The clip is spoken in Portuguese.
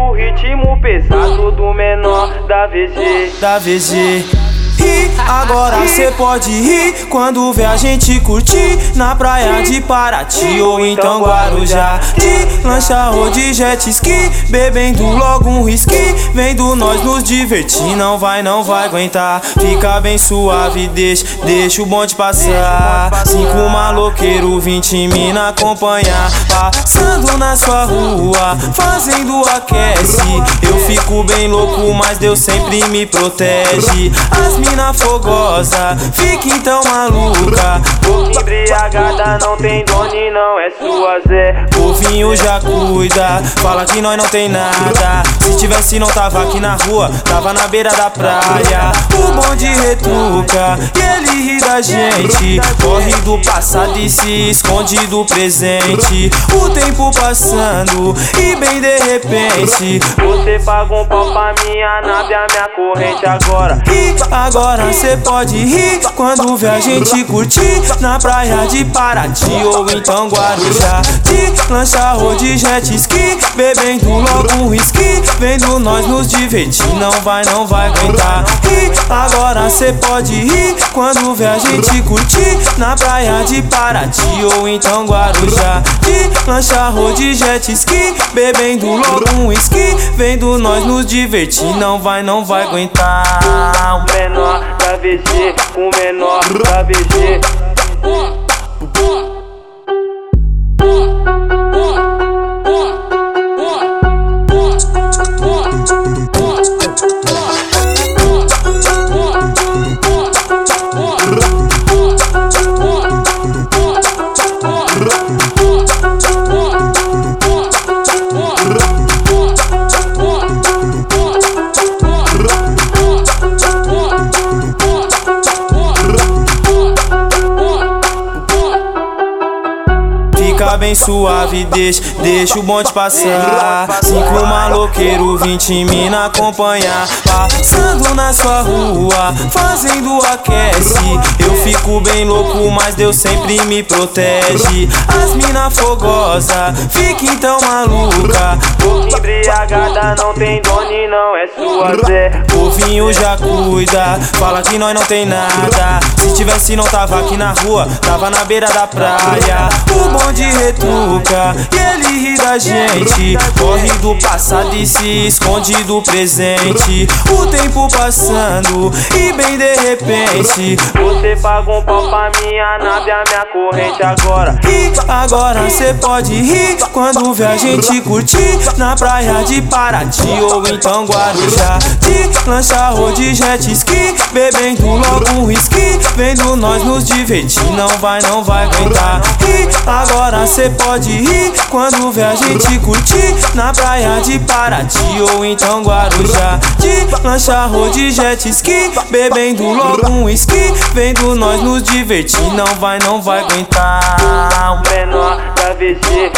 o ritmo pesado do menor da VG. Da VG. E agora cê pode rir quando vê a gente curtir na praia de Paraty ou então Guarujá. De lancha ou de jet ski, bebendo logo um whisky. Vendo nós nos divertir, não vai, não vai aguentar. Fica bem suave, deixa, deixa o bonde passar. Cinco maloqueiro, vinte mina acompanhar. Passando na sua rua, fazendo aquece. Eu fico bem louco, mas Deus sempre me protege. As mina fogosa, fica então maluca. Boca embriagada não tem dono e não é sua Zé. O vinho já cuida, fala que nós não tem nada. Se tivesse, não tava aqui na rua, tava na beira da praia. O bonde retruca e ele ri da gente. Corre do passado e se esconde do presente. O tempo passando e bem de repente. Você paga um pau pra minha nave, a minha corrente agora. E agora cê pode rir quando vê a gente curtir na praia de Paraty ou então Guarujá. De lancha ou de jet ski, bebendo logo um whisky. Vendo nós nos divertir, não vai, não vai aguentar. E agora cê pode rir quando vê a gente curtir na praia de Paraty ou então Guarujá. De lancha ou de jet ski, bebendo logo um whisky. Vendo nós nos divertir, não vai, não vai aguentar. Menor da VG, o menor da VG. Bem suave, deixa, deixa o bonde passar. Cinco maloqueiro, vinte mina acompanhar. Passando na sua rua, fazendo aquece. Eu fico bem louco, mas Deus sempre me protege. As mina fogosa, fica então maluca. Embriagada não tem dono e não é sua Zé. O vinho já cuida, fala que nós não tem nada. Se tivesse, não tava aqui na rua, tava na beira da praia. O bonde retruca e ele ri da gente. Corre do passado e se esconde do presente. O tempo passando e bem de repente. Você paga um pau pra minha nave, a minha corrente agora. E agora cê pode rir quando vê a gente curtir na praia de Paraty ou então Guarujá. De lancha ou de jet ski, bebendo logo um whisky. Vendo nós nos divertir, não vai, não vai aguentar. E agora cê pode rir quando vê a gente curtir na praia de Paraty ou então Guarujá. De lancha de jet ski, bebendo logo um whisky. Vendo nós nos divertir, não vai, não vai aguentar. O menor da VG,